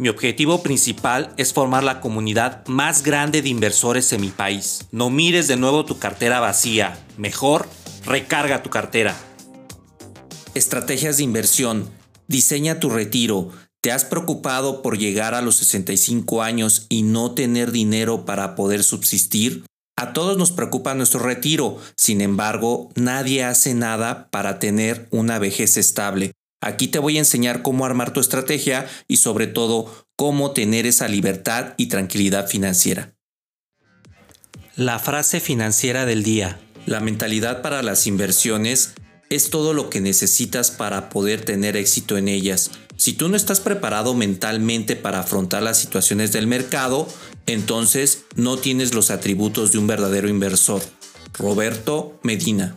Mi objetivo principal es formar la comunidad más grande de inversores en mi país. No mires de nuevo tu cartera vacía, mejor recarga tu cartera. Estrategias de inversión. Diseña tu retiro. ¿Te has preocupado por llegar a los 65 años y no tener dinero para poder subsistir? A todos nos preocupa nuestro retiro, sin embargo, nadie hace nada para tener una vejez estable. Aquí te voy a enseñar cómo armar tu estrategia y sobre todo cómo tener esa libertad y tranquilidad financiera. La frase financiera del día. La mentalidad para las inversiones es todo lo que necesitas para poder tener éxito en ellas. Si tú no estás preparado mentalmente para afrontar las situaciones del mercado, entonces no tienes los atributos de un verdadero inversor. Roberto Medina.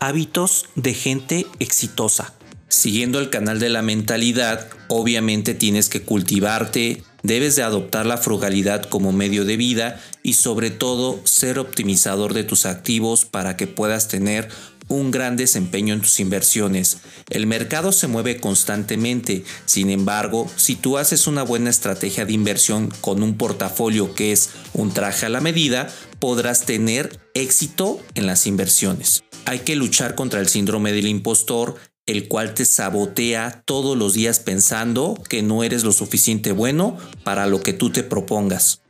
Hábitos de gente exitosa. Siguiendo el canal de la mentalidad, obviamente tienes que cultivarte, debes de adoptar la frugalidad como medio de vida y sobre todo ser optimizador de tus activos para que puedas tener un gran desempeño en tus inversiones. El mercado se mueve constantemente, sin embargo, si tú haces una buena estrategia de inversión con un portafolio que es un traje a la medida, podrás tener éxito en las inversiones. Hay que luchar contra el síndrome del impostor el cual te sabotea todos los días pensando que no eres lo suficiente bueno para lo que tú te propongas.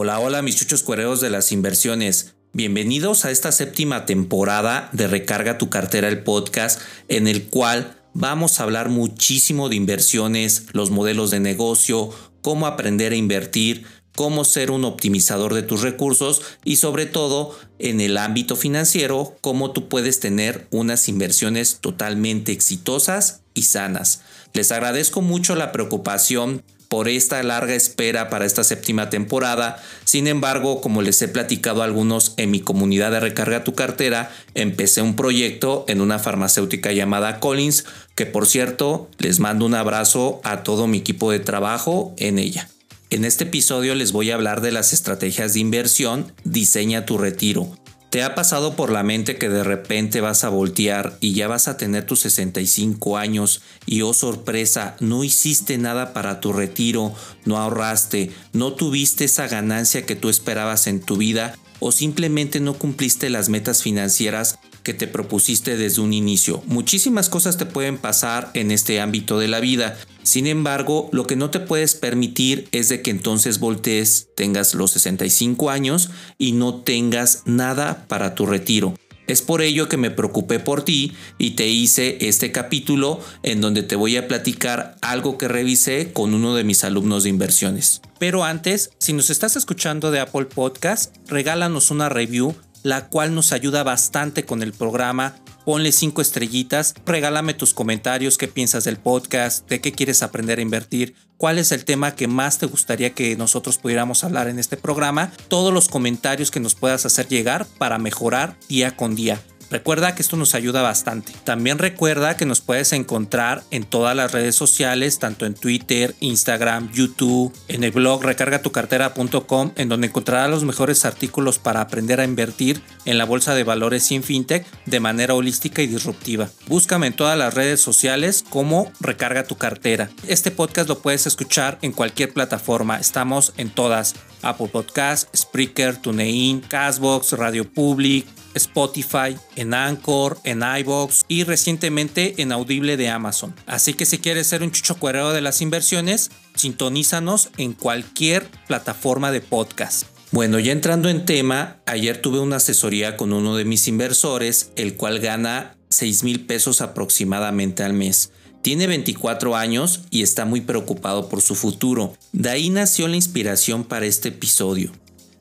Hola, hola mis chuchos cuereros de las inversiones. Bienvenidos a esta séptima temporada de Recarga tu cartera el podcast en el cual vamos a hablar muchísimo de inversiones, los modelos de negocio, cómo aprender a invertir, cómo ser un optimizador de tus recursos y sobre todo en el ámbito financiero, cómo tú puedes tener unas inversiones totalmente exitosas y sanas. Les agradezco mucho la preocupación por esta larga espera para esta séptima temporada. Sin embargo, como les he platicado a algunos en mi comunidad de Recarga tu cartera, empecé un proyecto en una farmacéutica llamada Collins, que por cierto les mando un abrazo a todo mi equipo de trabajo en ella. En este episodio les voy a hablar de las estrategias de inversión Diseña tu retiro, ¿Te ha pasado por la mente que de repente vas a voltear y ya vas a tener tus 65 años y oh sorpresa, no hiciste nada para tu retiro, no ahorraste, no tuviste esa ganancia que tú esperabas en tu vida o simplemente no cumpliste las metas financieras que te propusiste desde un inicio. Muchísimas cosas te pueden pasar en este ámbito de la vida. Sin embargo, lo que no te puedes permitir es de que entonces voltees, tengas los 65 años y no tengas nada para tu retiro. Es por ello que me preocupé por ti y te hice este capítulo en donde te voy a platicar algo que revisé con uno de mis alumnos de inversiones. Pero antes, si nos estás escuchando de Apple Podcast, regálanos una review, la cual nos ayuda bastante con el programa ponle cinco estrellitas, regálame tus comentarios, qué piensas del podcast, de qué quieres aprender a invertir, cuál es el tema que más te gustaría que nosotros pudiéramos hablar en este programa, todos los comentarios que nos puedas hacer llegar para mejorar día con día. Recuerda que esto nos ayuda bastante. También recuerda que nos puedes encontrar en todas las redes sociales, tanto en Twitter, Instagram, YouTube, en el blog recargatucartera.com, en donde encontrarás los mejores artículos para aprender a invertir en la bolsa de valores en fintech de manera holística y disruptiva. Búscame en todas las redes sociales como Recarga tu cartera. Este podcast lo puedes escuchar en cualquier plataforma. Estamos en todas. Apple Podcast, Spreaker, TuneIn, Castbox, Radio Public, Spotify, en Anchor, en iBox y recientemente en Audible de Amazon. Así que si quieres ser un chucho cuerero de las inversiones, sintonízanos en cualquier plataforma de podcast. Bueno, ya entrando en tema, ayer tuve una asesoría con uno de mis inversores, el cual gana 6 mil pesos aproximadamente al mes. Tiene 24 años y está muy preocupado por su futuro. De ahí nació la inspiración para este episodio.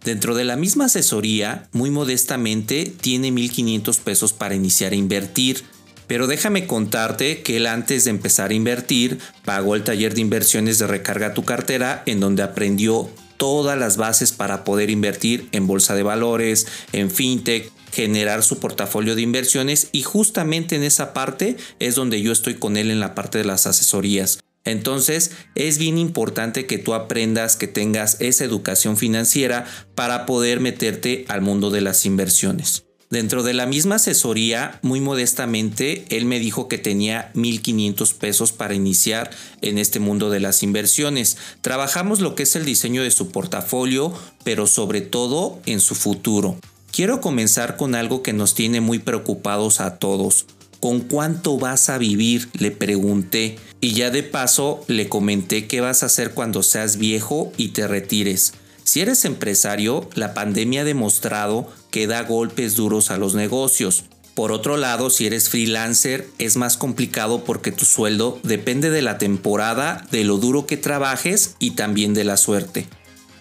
Dentro de la misma asesoría, muy modestamente, tiene 1.500 pesos para iniciar a invertir. Pero déjame contarte que él antes de empezar a invertir, pagó el taller de inversiones de recarga tu cartera, en donde aprendió todas las bases para poder invertir en bolsa de valores, en fintech, generar su portafolio de inversiones y justamente en esa parte es donde yo estoy con él en la parte de las asesorías. Entonces es bien importante que tú aprendas, que tengas esa educación financiera para poder meterte al mundo de las inversiones. Dentro de la misma asesoría, muy modestamente, él me dijo que tenía 1.500 pesos para iniciar en este mundo de las inversiones. Trabajamos lo que es el diseño de su portafolio, pero sobre todo en su futuro. Quiero comenzar con algo que nos tiene muy preocupados a todos. ¿Con cuánto vas a vivir? Le pregunté. Y ya de paso le comenté qué vas a hacer cuando seas viejo y te retires. Si eres empresario, la pandemia ha demostrado que da golpes duros a los negocios. Por otro lado, si eres freelancer, es más complicado porque tu sueldo depende de la temporada, de lo duro que trabajes y también de la suerte.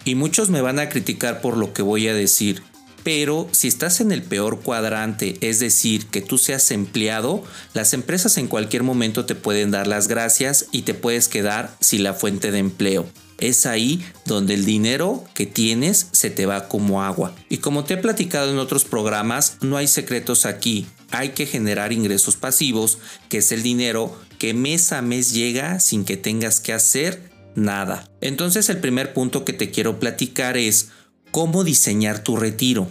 Y muchos me van a criticar por lo que voy a decir, pero si estás en el peor cuadrante, es decir, que tú seas empleado, las empresas en cualquier momento te pueden dar las gracias y te puedes quedar sin la fuente de empleo. Es ahí donde el dinero que tienes se te va como agua. Y como te he platicado en otros programas, no hay secretos aquí. Hay que generar ingresos pasivos, que es el dinero que mes a mes llega sin que tengas que hacer nada. Entonces el primer punto que te quiero platicar es cómo diseñar tu retiro.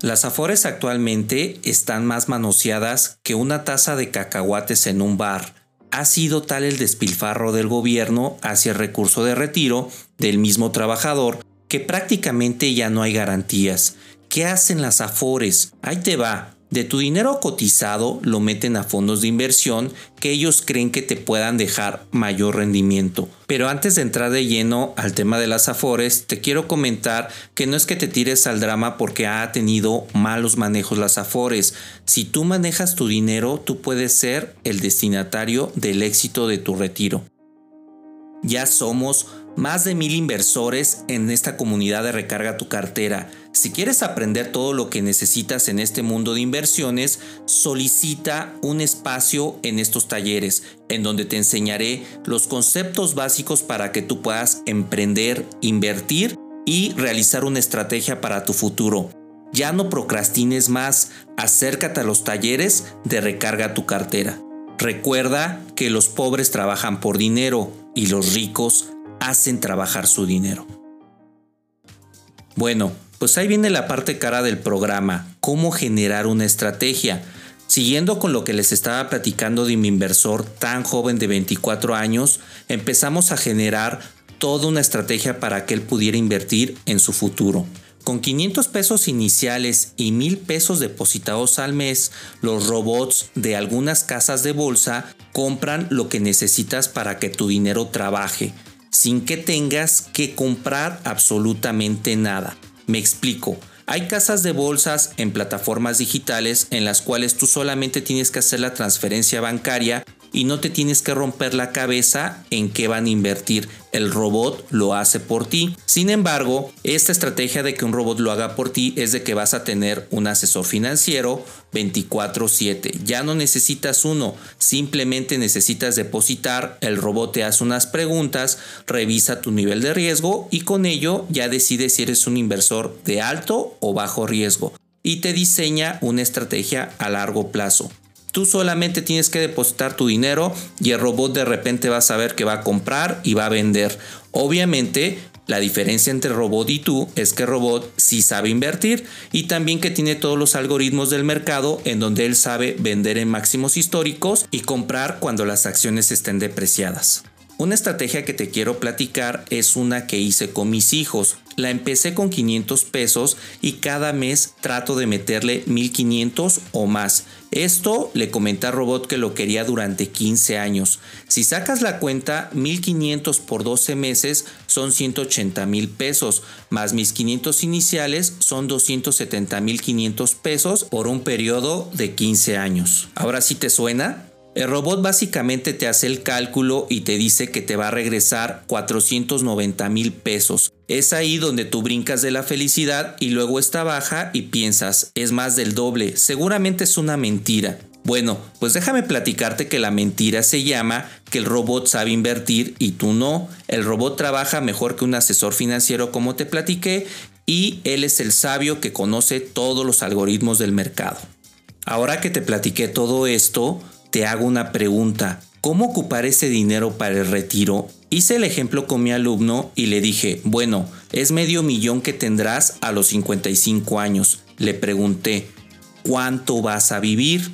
Las afores actualmente están más manoseadas que una taza de cacahuates en un bar. Ha sido tal el despilfarro del gobierno hacia el recurso de retiro del mismo trabajador que prácticamente ya no hay garantías. ¿Qué hacen las afores? Ahí te va. De tu dinero cotizado lo meten a fondos de inversión que ellos creen que te puedan dejar mayor rendimiento. Pero antes de entrar de lleno al tema de las afores, te quiero comentar que no es que te tires al drama porque ha tenido malos manejos las afores. Si tú manejas tu dinero, tú puedes ser el destinatario del éxito de tu retiro. Ya somos más de mil inversores en esta comunidad de recarga tu cartera. Si quieres aprender todo lo que necesitas en este mundo de inversiones, solicita un espacio en estos talleres, en donde te enseñaré los conceptos básicos para que tú puedas emprender, invertir y realizar una estrategia para tu futuro. Ya no procrastines más, acércate a los talleres de recarga tu cartera. Recuerda que los pobres trabajan por dinero y los ricos hacen trabajar su dinero. Bueno, pues ahí viene la parte cara del programa, cómo generar una estrategia. Siguiendo con lo que les estaba platicando de mi inversor tan joven de 24 años, empezamos a generar toda una estrategia para que él pudiera invertir en su futuro. Con 500 pesos iniciales y 1000 pesos depositados al mes, los robots de algunas casas de bolsa compran lo que necesitas para que tu dinero trabaje sin que tengas que comprar absolutamente nada. Me explico. Hay casas de bolsas en plataformas digitales en las cuales tú solamente tienes que hacer la transferencia bancaria y no te tienes que romper la cabeza en qué van a invertir. El robot lo hace por ti. Sin embargo, esta estrategia de que un robot lo haga por ti es de que vas a tener un asesor financiero 24/7. Ya no necesitas uno, simplemente necesitas depositar, el robot te hace unas preguntas, revisa tu nivel de riesgo y con ello ya decide si eres un inversor de alto o bajo riesgo y te diseña una estrategia a largo plazo. Tú solamente tienes que depositar tu dinero y el robot de repente va a saber que va a comprar y va a vender. Obviamente, la diferencia entre robot y tú es que robot sí sabe invertir y también que tiene todos los algoritmos del mercado en donde él sabe vender en máximos históricos y comprar cuando las acciones estén depreciadas. Una estrategia que te quiero platicar es una que hice con mis hijos. La empecé con 500 pesos y cada mes trato de meterle 1500 o más Esto le comenté a Robot que lo quería durante 15 años. Si sacas la cuenta, 1500 por 12 meses son 180 mil pesos, más mis 500 iniciales son 270 mil 500 pesos por un periodo de 15 años. ¿Ahora sí te suena? El robot básicamente te hace el cálculo y te dice que te va a regresar 490 mil pesos. Es ahí donde tú brincas de la felicidad y luego está baja y piensas, es más del doble, seguramente es una mentira. Bueno, pues déjame platicarte que la mentira se llama que el robot sabe invertir y tú no. El robot trabaja mejor que un asesor financiero como te platiqué y él es el sabio que conoce todos los algoritmos del mercado. Ahora que te platiqué todo esto, te hago una pregunta. ¿Cómo ocupar ese dinero para el retiro? Hice el ejemplo con mi alumno y le dije, bueno, es medio millón que tendrás a los 55 años. Le pregunté, ¿cuánto vas a vivir?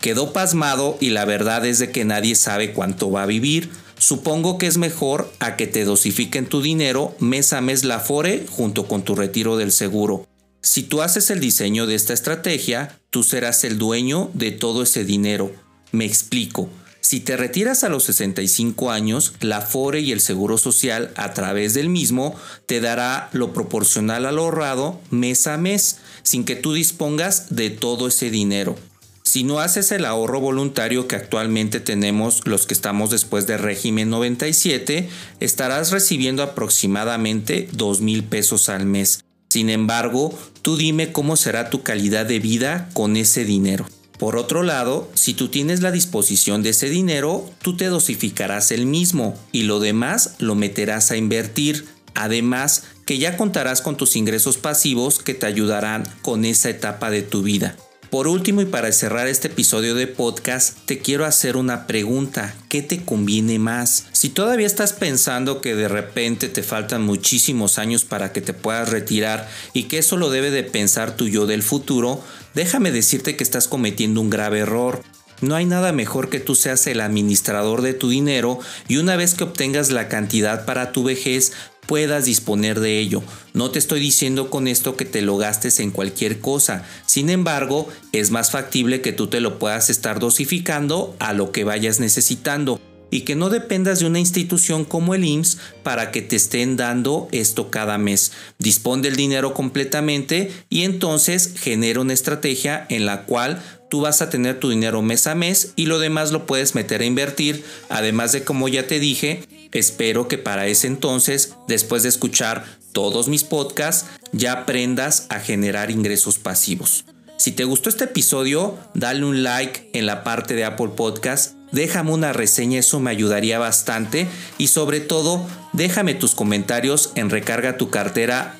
Quedó pasmado y la verdad es de que nadie sabe cuánto va a vivir. Supongo que es mejor a que te dosifiquen tu dinero mes a mes la FORE junto con tu retiro del seguro. Si tú haces el diseño de esta estrategia, tú serás el dueño de todo ese dinero. Me explico. Si te retiras a los 65 años, la FORE y el Seguro Social a través del mismo te dará lo proporcional al ahorrado mes a mes, sin que tú dispongas de todo ese dinero. Si no haces el ahorro voluntario que actualmente tenemos los que estamos después del régimen 97, estarás recibiendo aproximadamente 2 mil pesos al mes. Sin embargo, tú dime cómo será tu calidad de vida con ese dinero. Por otro lado, si tú tienes la disposición de ese dinero, tú te dosificarás el mismo y lo demás lo meterás a invertir. Además, que ya contarás con tus ingresos pasivos que te ayudarán con esa etapa de tu vida. Por último y para cerrar este episodio de podcast, te quiero hacer una pregunta. ¿Qué te conviene más? Si todavía estás pensando que de repente te faltan muchísimos años para que te puedas retirar y que eso lo debe de pensar tu yo del futuro, déjame decirte que estás cometiendo un grave error. No hay nada mejor que tú seas el administrador de tu dinero y una vez que obtengas la cantidad para tu vejez, puedas disponer de ello. No te estoy diciendo con esto que te lo gastes en cualquier cosa. Sin embargo, es más factible que tú te lo puedas estar dosificando a lo que vayas necesitando y que no dependas de una institución como el IMSS para que te estén dando esto cada mes. Dispón del dinero completamente y entonces genera una estrategia en la cual tú vas a tener tu dinero mes a mes y lo demás lo puedes meter a invertir, además de como ya te dije, Espero que para ese entonces, después de escuchar todos mis podcasts, ya aprendas a generar ingresos pasivos. Si te gustó este episodio, dale un like en la parte de Apple Podcast déjame una reseña, eso me ayudaría bastante y sobre todo déjame tus comentarios en recarga tu cartera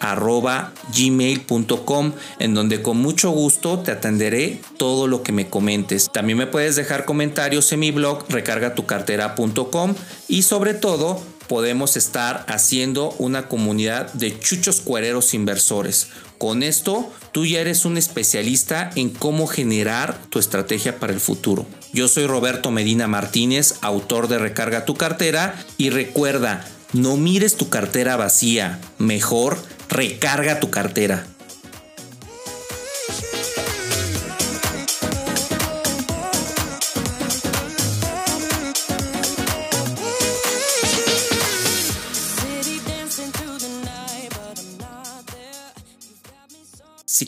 gmail.com en donde con mucho gusto te atenderé todo lo que me comentes. También me puedes dejar comentarios en mi blog recargatucartera.com y sobre todo podemos estar haciendo una comunidad de chuchos cuereros inversores. Con esto, tú ya eres un especialista en cómo generar tu estrategia para el futuro. Yo soy Roberto Medina Martínez, autor de Recarga tu cartera y recuerda, no mires tu cartera vacía, mejor recarga tu cartera.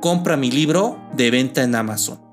Compra mi libro de venta en Amazon.